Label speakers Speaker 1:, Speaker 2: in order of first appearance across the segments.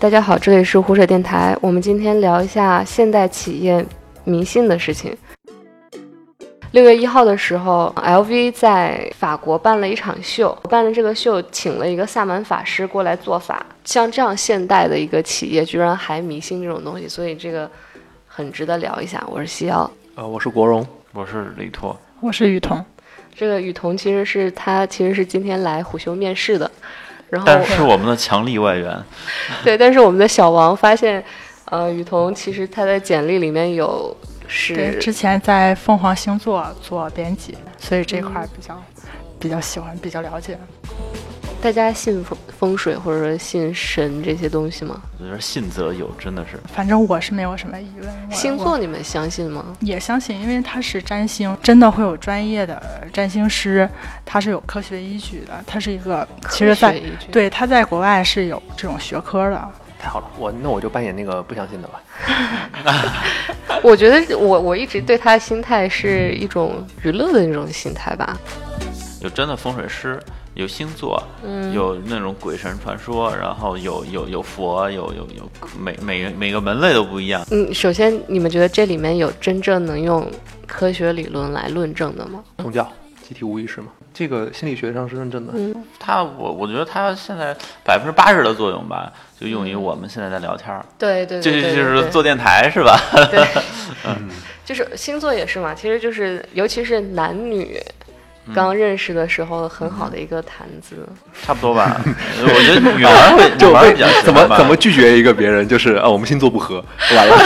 Speaker 1: 大家好，这里是湖水电台。我们今天聊一下现代企业迷信的事情。六月一号的时候，LV 在法国办了一场秀，办了这个秀，请了一个萨满法师过来做法。像这样现代的一个企业，居然还迷信这种东西，所以这个很值得聊一下。我是西瑶，
Speaker 2: 呃，我是国荣，
Speaker 3: 我是李拓，
Speaker 4: 我是雨桐。
Speaker 1: 这个雨桐其实是他其实是今天来虎嗅面试的。然后
Speaker 3: 但是我们的强力外援，
Speaker 1: 对，但是我们的小王发现，呃，雨桐其实他的简历里面有是
Speaker 4: 对之前在凤凰星座做编辑，所以这块比较、比较喜欢，比较了解。
Speaker 1: 大家信风风水或者说信神这些东西吗？
Speaker 3: 我觉得信则有，真的是。
Speaker 4: 反正我是没有什么疑问。
Speaker 1: 星座你们相信吗？
Speaker 4: 也相信，因为它是占星，真的会有专业的占星师，他是有科学依据的。它是一个，其实
Speaker 1: 科
Speaker 4: 在
Speaker 1: 学依据
Speaker 4: 对他在国外是有这种学科的。
Speaker 2: 太好了，我那我就扮演那个不相信的吧。
Speaker 1: 我觉得我我一直对他的心态是一种娱乐的那种心态吧。
Speaker 3: 有真的风水师，有星座，
Speaker 1: 嗯
Speaker 3: 有那种鬼神传说，然后有有有佛，有有有每每个每个门类都不一样。
Speaker 1: 嗯，首先你们觉得这里面有真正能用科学理论来论证的吗？
Speaker 2: 宗教集体无意识嘛，这个心理学上是认证的。
Speaker 1: 嗯，
Speaker 3: 它我我觉得它现在百分之八十的作用吧，就用于我们现在在聊天儿，
Speaker 1: 对对
Speaker 3: 这
Speaker 1: 对对对
Speaker 3: 就是做电台是吧？
Speaker 1: 对，就是星座也是嘛，其实就是尤其是男女刚认识的时候，很好的一个谈资。
Speaker 3: 差不多吧。我觉得女孩会
Speaker 2: 就
Speaker 3: 会比较
Speaker 2: 怎么怎么拒绝一个别人，就是啊，我们星座不合，完了，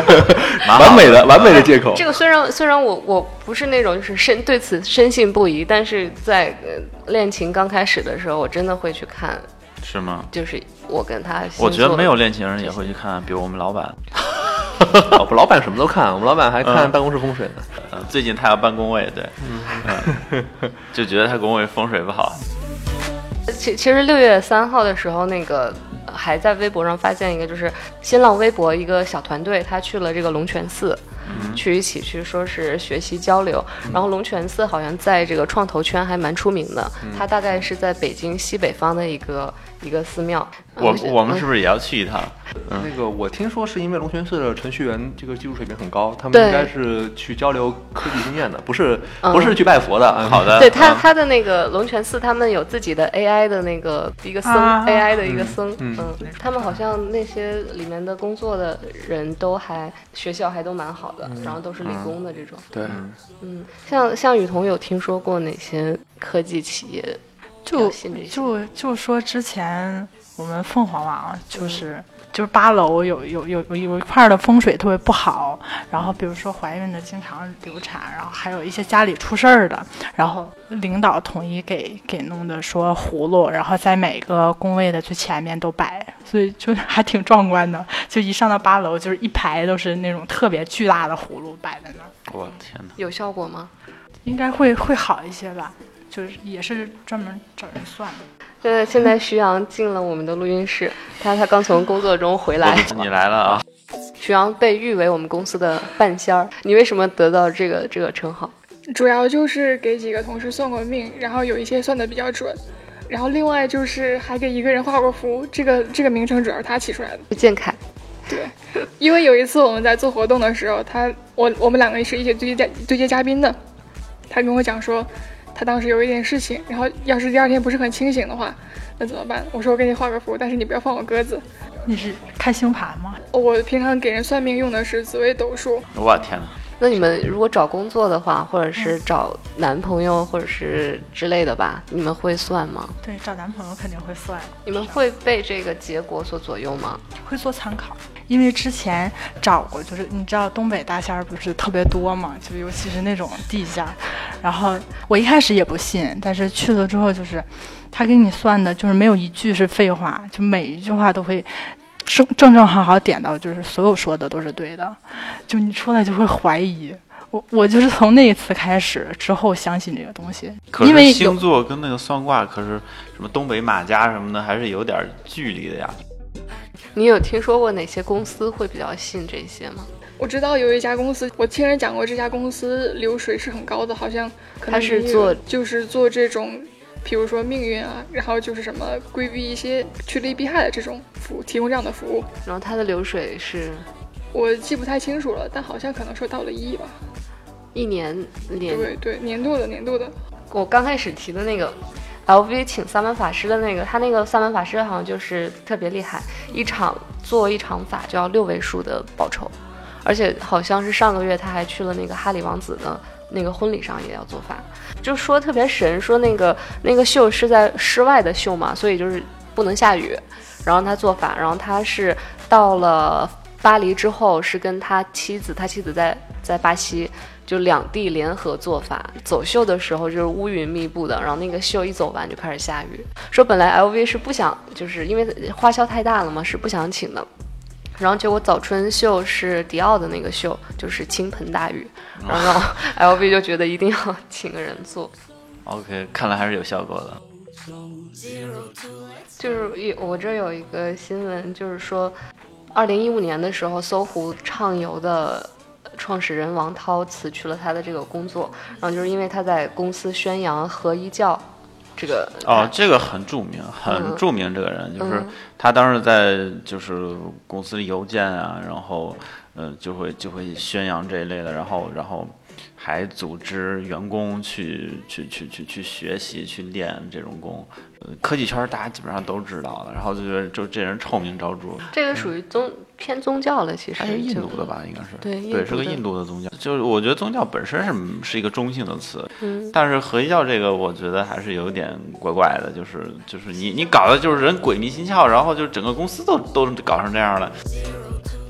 Speaker 2: 完美的完美的借口
Speaker 1: 这。个虽然虽然我我不是那种就是深对此深信不疑，但是在呃恋情刚开始的时候，我真的会去看，
Speaker 3: 是吗？
Speaker 1: 就是我跟他。
Speaker 3: 我觉得没有恋情人也会去看，比如我们老板，
Speaker 2: 我们老板什么都看，我们老板还看
Speaker 3: 嗯。
Speaker 2: 办公室风水呢。
Speaker 3: 嗯，最近他要搬工位，对，嗯，就觉得他工位风水不好，
Speaker 1: 其其实六月三号的时候，那个呃还在微博上发现一个，就是新浪微博一个小团队，他去了这个龙泉寺，去一起去说是学习交流。然后龙泉寺好像在这个创投圈还蛮出名的，它大概是在北京西北方的一个一个寺庙。
Speaker 3: 我
Speaker 1: 嗯
Speaker 3: 我们是不是也要去一趟？
Speaker 2: 那个我听说是因为龙泉寺的程序员这个技术水平很高，他们应该是去交流科技经验的，不是
Speaker 1: 嗯
Speaker 2: 不是去拜佛的。嗯
Speaker 3: 好的，
Speaker 1: 对他，
Speaker 3: 嗯
Speaker 1: 他的那个龙泉寺，他们有自己的 AI 的那个一个僧、
Speaker 4: 啊
Speaker 1: AI 的一个僧，
Speaker 2: 嗯
Speaker 1: 他们好像那些里面的工作的人都还学校还都蛮好的，然后都是理工的这种。
Speaker 2: 对，
Speaker 1: 嗯，像像雨桐有听说过哪些科技企业
Speaker 4: 就？就就说之前我们凤凰网就是。就是八楼有有有有有一块儿的风水特别不好，然后比如说怀孕的经常流产，然后还有一些家里出事儿的，然后领导统一给给弄的说葫芦，然后在每个工位的最前面都摆，所以就还挺壮观的。就一上到八楼，就是一排都是那种特别巨大的葫芦摆在那儿，
Speaker 3: 我天哪！
Speaker 1: 有效果吗？
Speaker 4: 应该会会好一些吧。就是也是专门找人算的。
Speaker 1: 现在现在徐阳进了我们的录音室，他他刚从工作中回来。
Speaker 3: 你来了啊！
Speaker 1: 徐阳被誉为我们公司的半仙儿，你为什么得到这个这个称号？
Speaker 5: 主要就是给几个同事算过命，然后有一些算的比较准，然后另外就是还给一个人画过符。这个这个名称主要是他起出来的。
Speaker 1: 建凯，
Speaker 5: 对，因为有一次我们在做活动的时候，他我我们两个是一起对接嘉对接嘉宾的，他跟我讲说，他当时有一点事情，然后要是第二天不是很清醒的话，那怎么办？我说我给你画个符，但是你不要放我鸽子。
Speaker 4: 你是看星盘吗？
Speaker 5: 我平常给人算命用的是紫微斗数，
Speaker 3: 我天哪！
Speaker 1: 那你们如果找工作的话，或者是找男朋友，或者是之类的吧，你们会算吗？
Speaker 4: 对，找男朋友肯定会算，
Speaker 1: 你们会被这个结果所左右吗？
Speaker 4: 会做参考。因为之前找过，就是你知道东北大仙儿不是特别多嘛，就尤其是那种地下。然后我一开始也不信，但是去了之后，就是他给你算的，就是没有一句是废话，就每一句话都会正正正好好点到，就是所有说的都是对的。就你出来就会怀疑。我我就是从那一次开始之后相信这个东西，
Speaker 3: 可
Speaker 4: 因为
Speaker 3: 星座跟那个算卦，可是什么东北马家什么的，还是有点距离的呀。
Speaker 1: 你有听说过哪些公司会比较信这些吗？
Speaker 5: 我知道有一家公司，我听人讲过，这家公司流水是很高的，好像可能
Speaker 1: 它是做
Speaker 5: 就是做这种比如说命运啊，然后就是什么规避一些趋利避害的这种服务，提供这样的服务。
Speaker 1: 然后它的流水是
Speaker 5: 我记不太清楚了，但好像可能说到了一亿吧。
Speaker 1: 一年年。
Speaker 5: 对对，年度的年度的。
Speaker 1: 我刚开始提的那个 LV 请萨满法师的那个，他那个萨满法师好像就是特别厉害，一场做一场法就要六位数的报酬，而且好像是上个月他还去了那个哈里王子的那个婚礼上也要做法，就说特别神，说那个那个秀是在室外的秀嘛，所以就是不能下雨，然后他做法，然后他是到了巴黎之后是跟他妻子，他妻子在在巴西。就两地联合做法，走秀的时候就是乌云密布的，然后那个秀一走完就开始下雨。说本来 LV 是不想，就是因为花销太大了嘛，是不想请的。然后结果早春秀是迪奥的那个秀，就是倾盆大雨，然后 LV 就觉得一定要请个人做。
Speaker 3: OK，看来还是有效果的。
Speaker 1: 就是一我这有一个新闻，就是说，二零一五年的时候，搜狐畅游的。创始人王涛辞去了他的这个工作，然后就是因为他在公司宣扬合一教，这个
Speaker 3: 哦，这个很著名，很著名。这个人就是他当时在就是公司邮件啊，然后嗯就会就会宣扬这一类的，然后然后还组织员工去去去去去学习去练这种功。科技圈大家基本上都知道的，然后就觉得就这人臭名昭著。
Speaker 1: 这个属于宗偏宗教了，其实
Speaker 3: 还是印度的吧，应该是
Speaker 1: 对
Speaker 3: 对，是个印度的宗教。就是我觉得宗教本身是是一个中性的词，
Speaker 1: 嗯，
Speaker 3: 但是合一教这个，我觉得还是有点怪怪的，就是就是你你搞的就是人鬼迷心窍，然后就整个公司都都搞成这样了。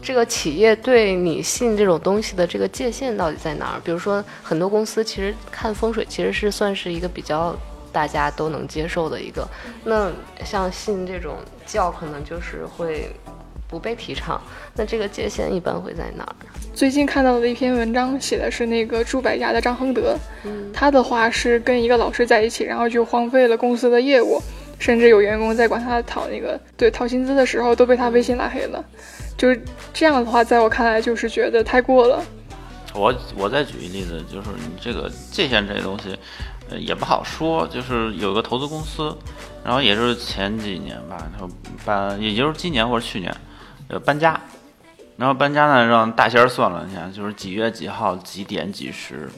Speaker 1: 这个企业对你信这种东西的这个界限到底在哪儿？比如说很多公司其实看风水其实是算是一个比较。大家都能接受的一个，那像信这种教，可能就是会不被提倡。那这个界限一般会在哪儿？
Speaker 5: 最近看到的一篇文章，写的是那个住百家的张亨德，他的话是跟一个老师在一起，然后就荒废了公司的业务，甚至有员工在管他讨那个对讨薪资的时候，都被他微信拉黑了。就是这样的话，在我看来就是觉得太过了。
Speaker 3: 我我再举一例子，就是你这个界限这东西。呃，也不好说，就是有个投资公司，然后也是前几年吧，他办，也就是今年或者去年，呃，搬家，然后搬家呢，让大仙儿算了一下，就是几月几号几点几时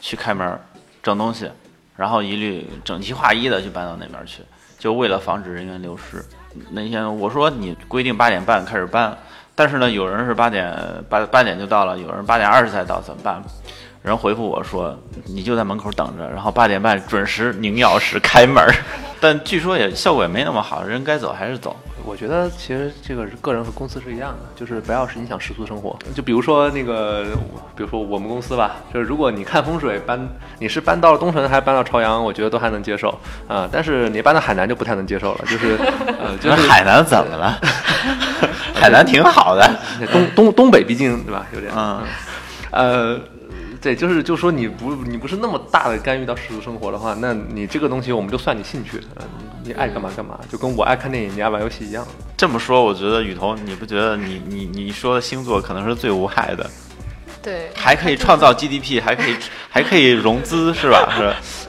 Speaker 3: 去开门整东西，然后一律整齐划一的就搬到那边去，就为了防止人员流失。那天我说你规定八点半开始搬，但是呢，有人是八点八八点就到了，有人八点二十才到，怎么办？人回复我说：“你就在门口等着，然后八点半准时拧钥匙开门。”但据说也效果也没那么好，人该走还是走。
Speaker 2: 我觉得其实这个个人和公司是一样的，就是不要是影响世俗生活。就比如说那个，比如说我们公司吧，就是如果你看风水搬，你是搬到了东城还是搬到朝阳，我觉得都还能接受啊。但是你搬到海南就不太能接受了，就是 呃，就是
Speaker 3: 海南怎么了？海南挺好的，
Speaker 2: 东东东北毕竟对吧？有点
Speaker 3: 嗯，
Speaker 2: 呃。对，就是就说你不你不是那么大的干预到世俗生活的话，那你这个东西我们就算你兴趣，嗯，你爱干嘛干嘛，就跟我爱看电影，你爱玩游戏一样。
Speaker 3: 这么说，我觉得雨桐，你不觉得你你你说的星座可能是最无害的？
Speaker 1: 对，
Speaker 3: 还可以创造 GDP，还可以还可以融资，是吧？是。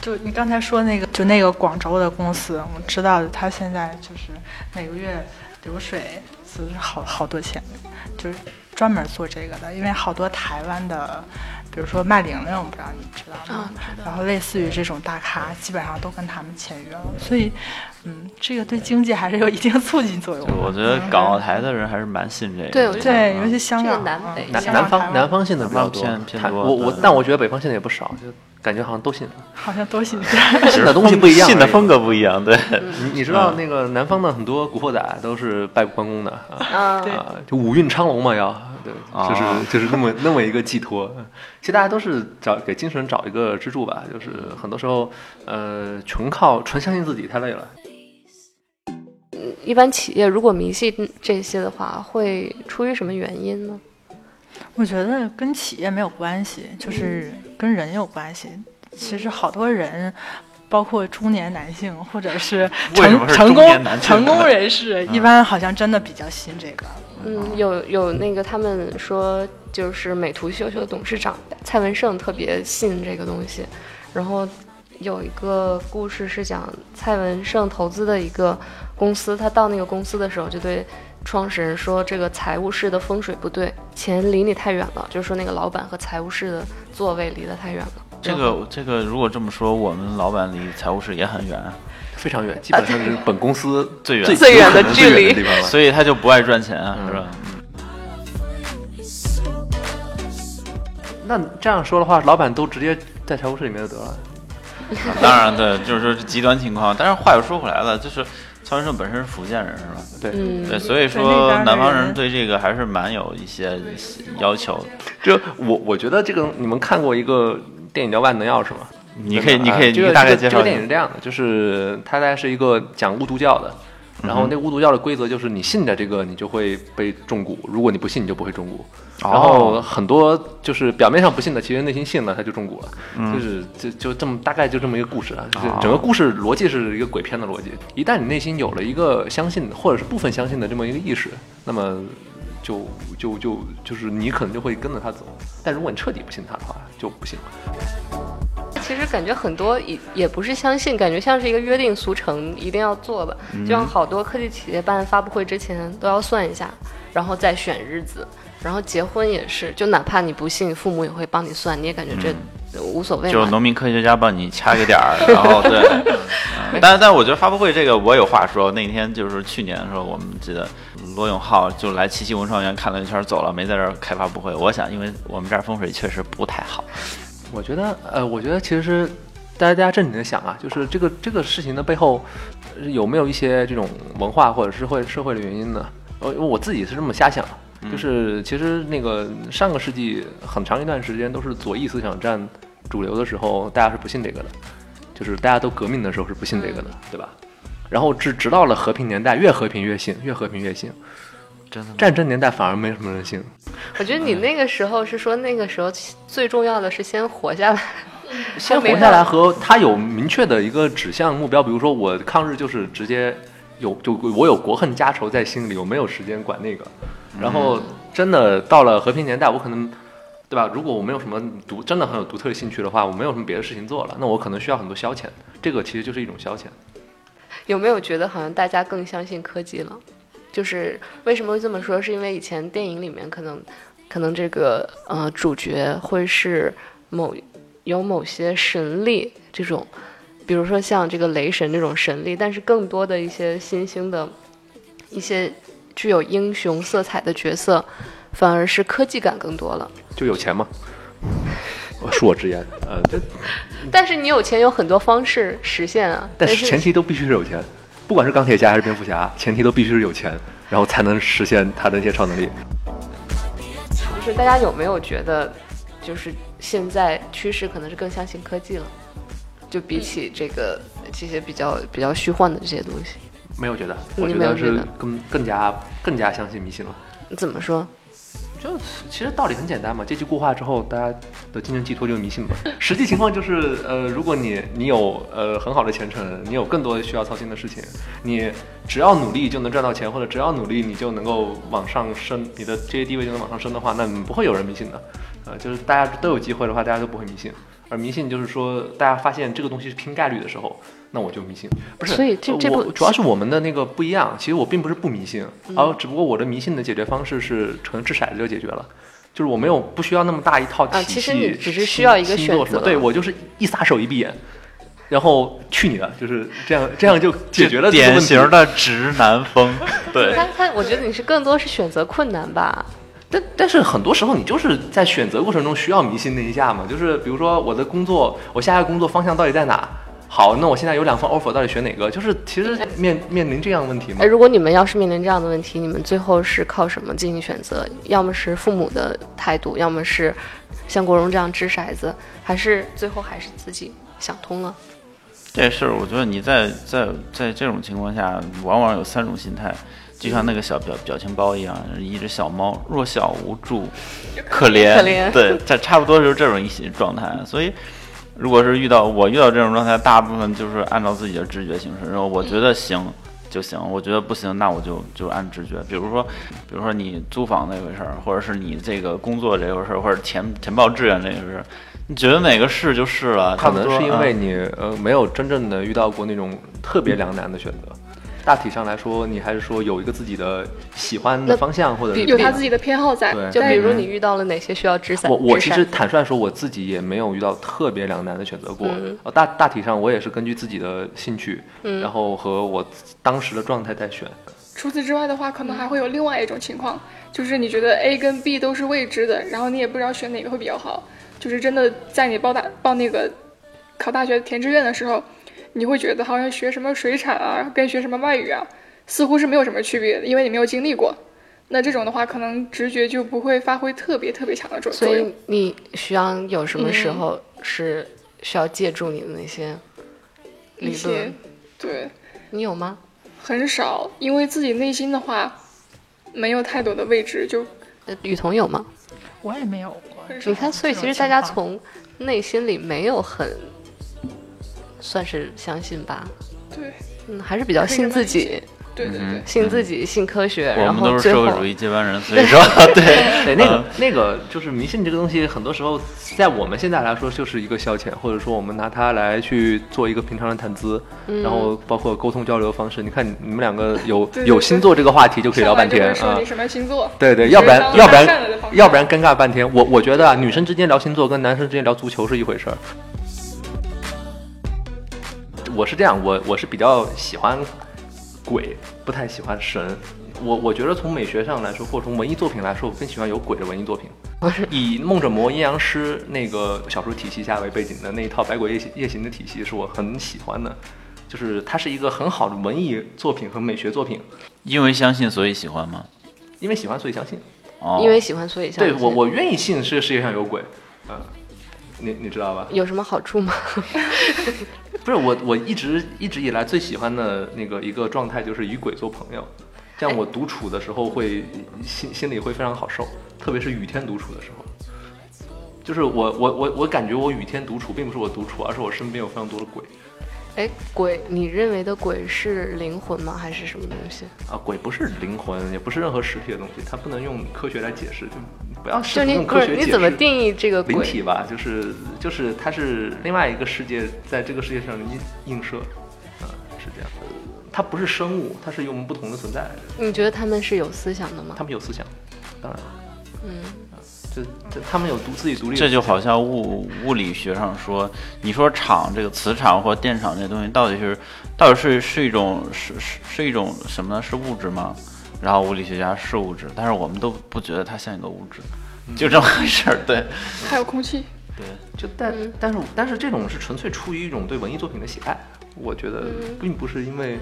Speaker 4: 就你刚才说那个，就那个广州的公司，我知道的，他现在就是每个月流水是好好多钱，就是。专门做这个的，因为好多台湾的，比如说麦玲玲，我不知道你知道吗？然后类似于这种大咖，基本上都跟他们签约了，所以，嗯，这个对经济还是有一定促进作用。
Speaker 3: 我觉得港澳台的人还是蛮信这个。
Speaker 1: 对
Speaker 4: 对，尤其香港、
Speaker 1: 南北、
Speaker 2: 南方南方信的比较多，
Speaker 3: 偏多。
Speaker 2: 我我，但我觉得北方信的也不少，就感觉好像都信。
Speaker 4: 好像都信。
Speaker 2: 信的东西不一样，
Speaker 3: 信的风格不一样。对，
Speaker 2: 你你知道那个南方的很多古惑仔都是拜关公的
Speaker 1: 啊，
Speaker 2: 就五运昌隆嘛要。对，就是就是那么那么一个寄托。其实大家都是找给精神找一个支柱吧。就是很多时候，呃，纯靠纯相信自己太累了。
Speaker 1: 一般企业如果迷信这些的话，会出于什么原因呢？
Speaker 4: 我觉得跟企业没有关系，就是跟人有关系。其实好多人。包括中年男性，或者是 成成功成功人士，一般好像真的比较信这个。
Speaker 1: 嗯，有有那个他们说，就是美图秀秀董事长蔡文胜特别信这个东西，然后有一个故事是讲蔡文胜投资的一个公司，他到那个公司的时候就对创始人说，这个财务室的风水不对，钱离你太远了，就是说那个老板和财务室的座位离得太远了。
Speaker 3: 这个这个，如果这么说，我们老板离财务室也很远，
Speaker 2: 非常远，基本上是本公司
Speaker 3: 最远
Speaker 2: 最
Speaker 1: 最远的距离
Speaker 2: 的地方了。
Speaker 3: 所以他就不爱赚钱啊，
Speaker 2: 嗯
Speaker 3: 是吧？
Speaker 2: 那这样说的话，老板都直接在财务室里面就得了。
Speaker 3: 啊当然，对，就是说极端情况。但是话又说回来了，就是曹先生本身是福建人，是吧？
Speaker 2: 对，
Speaker 1: 嗯，
Speaker 3: 对，所以说南方人
Speaker 4: 人
Speaker 3: 对这个还是蛮有一些要求的。
Speaker 2: 就我我觉得这个你们看过一个电影叫《万能钥匙》吗？
Speaker 3: 你可以，你可以，
Speaker 2: 呃这个
Speaker 3: 你可以大概
Speaker 2: 这个电影是这样的，就是它大概是一个讲巫毒教的，然后那个巫毒教的规则就是你信的这个你就会被中蛊，如果你不信你就不会中蛊。然后很多就是表面上不信的，其实内心信了他就中蛊了，就是就就这么大概就这么一个故事啊，就是
Speaker 3: 哦
Speaker 2: 整个故事逻辑是一个鬼片的逻辑。一旦你内心有了一个相信或者是部分相信的这么一个意识，那么就就就就是你可能就会跟着他走。但如果你彻底不信他的话，就不信了。
Speaker 1: 其实感觉很多也也不是相信，感觉像是一个约定俗成一定要做吧，就像好多科技企业办发布会之前都要算一下，然后再选日子，然后结婚也是，就哪怕你不信，父母也会帮你算，你也感觉这无所谓。
Speaker 3: 就是农民科学家帮你掐个点儿，然后对，嗯但但我觉得发布会这个我有话说。那天就是去年的时候，我们记得罗永浩就来七七文创园看了一圈走了，没在这儿开发布会。我想，因为我们这儿风水确实不太好。
Speaker 2: 我觉得，呃，我觉得其实大家大家正经的想啊，就是这个这个事情的背后呃有没有一些这种文化或者是会社会的原因呢？我，我自己是这么瞎想，就是其实那个上个世纪很长一段时间都是左翼思想占主流的时候，大家是不信这个的，就是大家都革命的时候是不信这个的，对吧？然后直直到了和平年代，越和平越信，越和平越信。
Speaker 3: 真的？
Speaker 2: 战争年代反而没什么人信。
Speaker 1: 我觉得你那个时候是说那个时候最重要的是先活下来，
Speaker 2: 先活下来和他有明确的一个指向目标，比如说我抗日就是直接有就我有国恨家仇在心里，我没有时间管那个。然后真的到了和平年代，我可能对吧？如果我没有什么独真的很有独特的兴趣的话，我没有什么别的事情做了，那我可能需要很多消遣，这个其实就是一种消遣。
Speaker 1: 有没有觉得好像大家更相信科技了？就是为什么会这么说？是因为以前电影里面可能可能这个呃主角会是某有某些神力这种，比如说像这个雷神这种神力，但是更多的一些新兴的一些具有英雄色彩的角色，反而是科技感更多了。
Speaker 2: 就有钱嘛，恕我直言，呃，这
Speaker 1: 但是你有钱有很多方式实现啊，
Speaker 2: 但是前提都必须是有钱，不管是钢铁侠还是蝙蝠侠，前提都必须是有钱，然后才能实现他的那些超能力。
Speaker 1: 就是大家有没有觉得，就是现在趋势可能是更相信科技了，就比起这个这些比较比较虚幻的这些东西，
Speaker 2: 没有觉得，我觉得是更更加更加相信迷信了。
Speaker 1: 怎么说？
Speaker 2: 就其实道理很简单嘛，阶级固化之后，大家的精神寄托就迷信嘛。实际情况就是，呃，如果你你有呃很好的前程，你有更多需要操心的事情，你只要努力就能赚到钱，或者只要努力你就能够往上升，你的这些地位就能往上升的话，那不会有人迷信的。呃，就是大家都有机会的话，大家都不会迷信。而迷信就是说，大家发现这个东西是拼概率的时候，那我就迷信。不是，
Speaker 1: 所以这这部
Speaker 2: 我主要是我们的那个不一样。其实我并不是不迷信，
Speaker 1: 嗯
Speaker 2: 而只不过我的迷信的解决方式是可能掷骰子就解决了。就是我没有不需要那么大一套体系，
Speaker 1: 啊其实你只是需要一个
Speaker 2: 星座什么
Speaker 1: 选择
Speaker 2: 对我就是一撒手一闭眼，然后去你的，就是这样，这样就解决了
Speaker 3: 典型的直男风。对，
Speaker 1: 他他，我觉得你是更多是选择困难吧。
Speaker 2: 但但是很多时候你就是在选择过程中需要迷信那一下嘛，就是比如说我的工作，我下一个工作方向到底在哪？好，那我现在有两份 offer，到底选哪个？就是其实面面临这样的问题吗
Speaker 1: 哎，。如果你们要是面临这样的问题，你们最后是靠什么进行选择？要么是父母的态度，要么是像国荣这样掷骰子，还是最后还是自己想通了？
Speaker 3: 这事儿我觉得你在在在这种情况下，往往有三种心态，就像那个小表表情包一样，一只小猫，弱小无助，可怜，
Speaker 1: 可怜
Speaker 3: 对，这差不多就是这种一些状态。所以，如果是遇到我遇到这种状态，大部分就是按照自己的直觉行事，然后我觉得行。就行，我觉得不行，那我就就按直觉。比如说，比如说你租房那回事儿，或者是你这个工作这回事儿，或者填填报志愿这回事儿，你觉得哪个是就是了，
Speaker 2: 可能是因为你呃没有真正的遇到过那种特别两难的选择。大体上来说，你还是说有一个自己的喜欢的方向，或者是
Speaker 5: 有他自己的偏好在。
Speaker 2: 对
Speaker 1: 就比如你遇到了哪些需要掷伞？
Speaker 2: 我我其实坦率说，我自己也没有遇到特别两难的选择过。大大体上我也是根据自己的兴趣，
Speaker 1: 嗯
Speaker 2: 然后和我当时的状态在选。
Speaker 5: 除此之外的话，可能还会有另外一种情况，就是你觉得 A 跟 B 都是未知的，然后你也不知道选哪个会比较好。就是真的在你报大报那个考大学填志愿的时候，你会觉得好像学什么水产啊，跟学什么外语啊，似乎是没有什么区别的，因为你没有经历过。那这种的话，可能直觉就不会发挥特别特别强的作用所
Speaker 1: 以。你需要有什么时
Speaker 5: 嗯
Speaker 1: 候是需要借助你的那些理
Speaker 5: 一些
Speaker 1: 论？
Speaker 5: 对
Speaker 1: 你有吗？
Speaker 5: 很少，因为自己内心的话没有太多的位置，就
Speaker 1: 呃雨桐有吗？
Speaker 4: 我也没有过。
Speaker 1: 你看，所以其实大家从内心里没有很算是相信吧，
Speaker 5: 对
Speaker 1: 嗯，还是比较信自己，
Speaker 5: 对对对。
Speaker 3: 嗯
Speaker 1: 信自己，信科学，
Speaker 3: 我
Speaker 1: 然
Speaker 3: 们都是社会主义接班人，所以说 对
Speaker 2: 对，那个、
Speaker 3: 嗯
Speaker 2: 那个就是迷信这个东西，很多时候在我们现在来说就是一个消遣，或者说我们拿它来去做一个平常的谈资，
Speaker 1: 嗯
Speaker 2: 然后包括沟通交流方式。你看你们两个有有星座这个话题就可以聊半天啊
Speaker 5: 你。什么星座？
Speaker 2: 对对，要不然要不然要不然尴尬半天。我我觉得啊，女生之间聊星座跟男生之间聊足球是一回事儿。我是这样，我我是比较喜欢鬼，不太喜欢神。我我觉得从美学上来说，或者从文艺作品来说，我更喜欢有鬼的文艺作品。以梦者魔阴阳师那个小说体系下为背景的那一套百鬼夜行夜行的体系，是我很喜欢的。就是它是一个很好的文艺作品和美学作品，
Speaker 3: 因为相信所以喜欢吗？
Speaker 2: 因为喜欢所以相信。
Speaker 3: 哦，
Speaker 1: 因为喜欢，所以相信。
Speaker 2: 对我，我愿意信这个世界上有鬼，嗯，你你知道吧？
Speaker 1: 有什么好处吗？
Speaker 2: 不是我，我一直一直以来最喜欢的那个一个状态就是与鬼做朋友，这样我独处的时候会心心里会非常好受，特别是雨天独处的时候。就是我我我我感觉我雨天独处，并不是我独处，而是我身边有非常多的鬼
Speaker 1: 哎，鬼，你认为的鬼是灵魂吗？还是什么东西？
Speaker 2: 啊！鬼不是灵魂，也不是任何实体的东西，它不能用科学来解释，就不要试
Speaker 1: 就你
Speaker 2: 图用
Speaker 1: 不是你
Speaker 2: 科学解释。
Speaker 1: 怎么定义这个鬼？
Speaker 2: 灵体吧，就是就是它是另外一个世界，在这个世界上的映映射，啊、是这样。它不是生物，它是与我们不同的存在，
Speaker 1: 你觉得他们是有思想的吗
Speaker 2: 他？们有思想，当然，
Speaker 1: 嗯，
Speaker 2: 就就他们有独自己独立。
Speaker 3: 这就好像物物理学上说，你说场这个磁场或电场这东西到底是到底是是一种是是是一种什么呢？是物质吗？然后物理学家是物质，但是我们都不觉得它像一个物质，就这么回事儿。对。
Speaker 5: 还有空气，
Speaker 3: 对，
Speaker 2: 就但但是但是这种是纯粹出于一种对文艺作品的喜爱，我觉得并不是因为，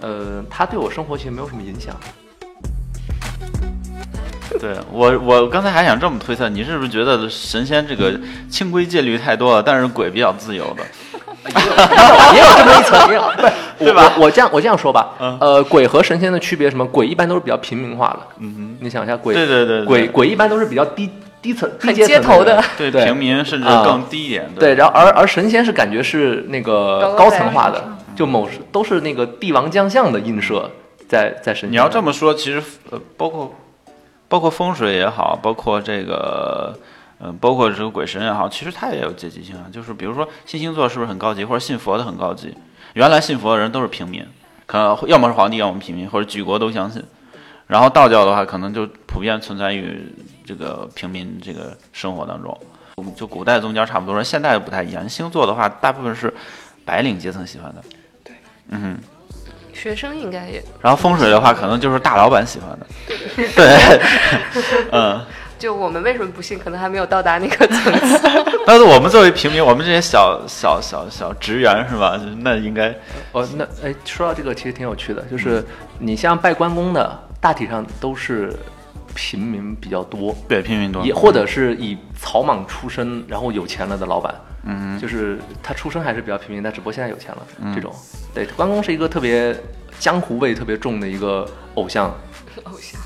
Speaker 2: 呃，它对我生活其实没有什么影响。
Speaker 3: 对我，我刚才还想这么推测，你是不是觉得神仙这个清规戒律太多了，但是鬼比较自由的？
Speaker 2: 也有这么一层，也有不是
Speaker 3: 对吧？
Speaker 2: 我我这样我这样说吧，
Speaker 3: 嗯。
Speaker 2: 呃，鬼和神仙的区别是什么？鬼一般都是比较平民化的，
Speaker 3: 嗯
Speaker 2: 你想一下，鬼
Speaker 3: 对对对对。
Speaker 2: 鬼鬼一般都是比较低低层、低阶
Speaker 1: 头的
Speaker 2: 人。
Speaker 3: 对，
Speaker 2: 对。
Speaker 3: 平民甚至
Speaker 2: 啊。
Speaker 3: 更低一点。
Speaker 2: 对，然后而而神仙是感觉是那个高层化的，就某都是那个帝王将相的映射在在神仙。
Speaker 3: 你要这么说，其实呃，包括包括风水也好，包括这个。嗯，包括这个鬼神也好，其实它也有阶级性啊。就是比如说信星座是不是很高级，或者信佛的很高级？原来信佛的人都是平民，可能要么是皇帝，要么平民，或者举国都相信。然后道教的话，可能就普遍存在于这个平民这个生活当中。就古代宗教差不多，现代不太一样。星座的话，大部分是白领阶层喜欢的。
Speaker 5: 对，
Speaker 3: 嗯。
Speaker 1: 学生应该也
Speaker 3: 然后风水的话，可能就是大老板喜欢的。对，嗯，
Speaker 1: 就我们为什么不信？可能还没有到达那个层次。
Speaker 3: 但是我们作为平民，我们这些小小小小职员是吧？那应该
Speaker 2: 哦，那哎，说到这个其实挺有趣的，就是你像拜关公的，大体上都是平民比较多，
Speaker 3: 对平民多，
Speaker 2: 也或者是以草莽出身，然后有钱了的老板，
Speaker 3: 嗯
Speaker 2: 就是他出身还是比较平民，但只不过现在有钱了，这种。对，关公是一个特别江湖味特别重的一个偶像，
Speaker 1: 偶像，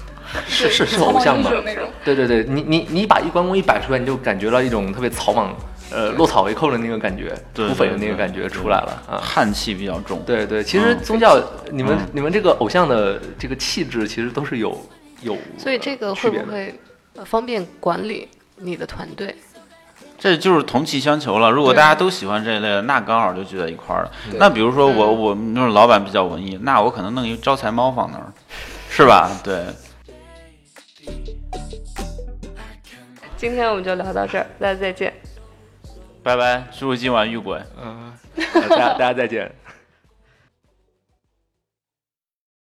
Speaker 2: 是是是偶像吧？
Speaker 5: 英雄那种。
Speaker 2: 对对对，你你你把一关公一摆出来，你就感觉到一种特别草莽，呃，落草为寇的那个感觉，
Speaker 3: 对
Speaker 2: 土匪的那
Speaker 3: 对对
Speaker 2: 个感觉出来了啊。
Speaker 3: 汉气比较重。
Speaker 2: 对对，其实
Speaker 3: 嗯
Speaker 2: 宗教，你们
Speaker 3: 嗯
Speaker 2: 你们这个偶像的这个气质，其实都是有有，
Speaker 1: 所以这个会不会呃方便管理你的团队？
Speaker 3: 这就是同气相求了。如果大家都喜欢这一类的，那刚好就聚在一块儿了。那比如说我我们就是老板比较文艺，那我可能弄一招财猫放那儿，是吧？对，
Speaker 1: 今天我们就聊到这儿，大家再见。
Speaker 3: 拜拜，叔叔今晚遇鬼。
Speaker 2: 嗯，大家大家再见。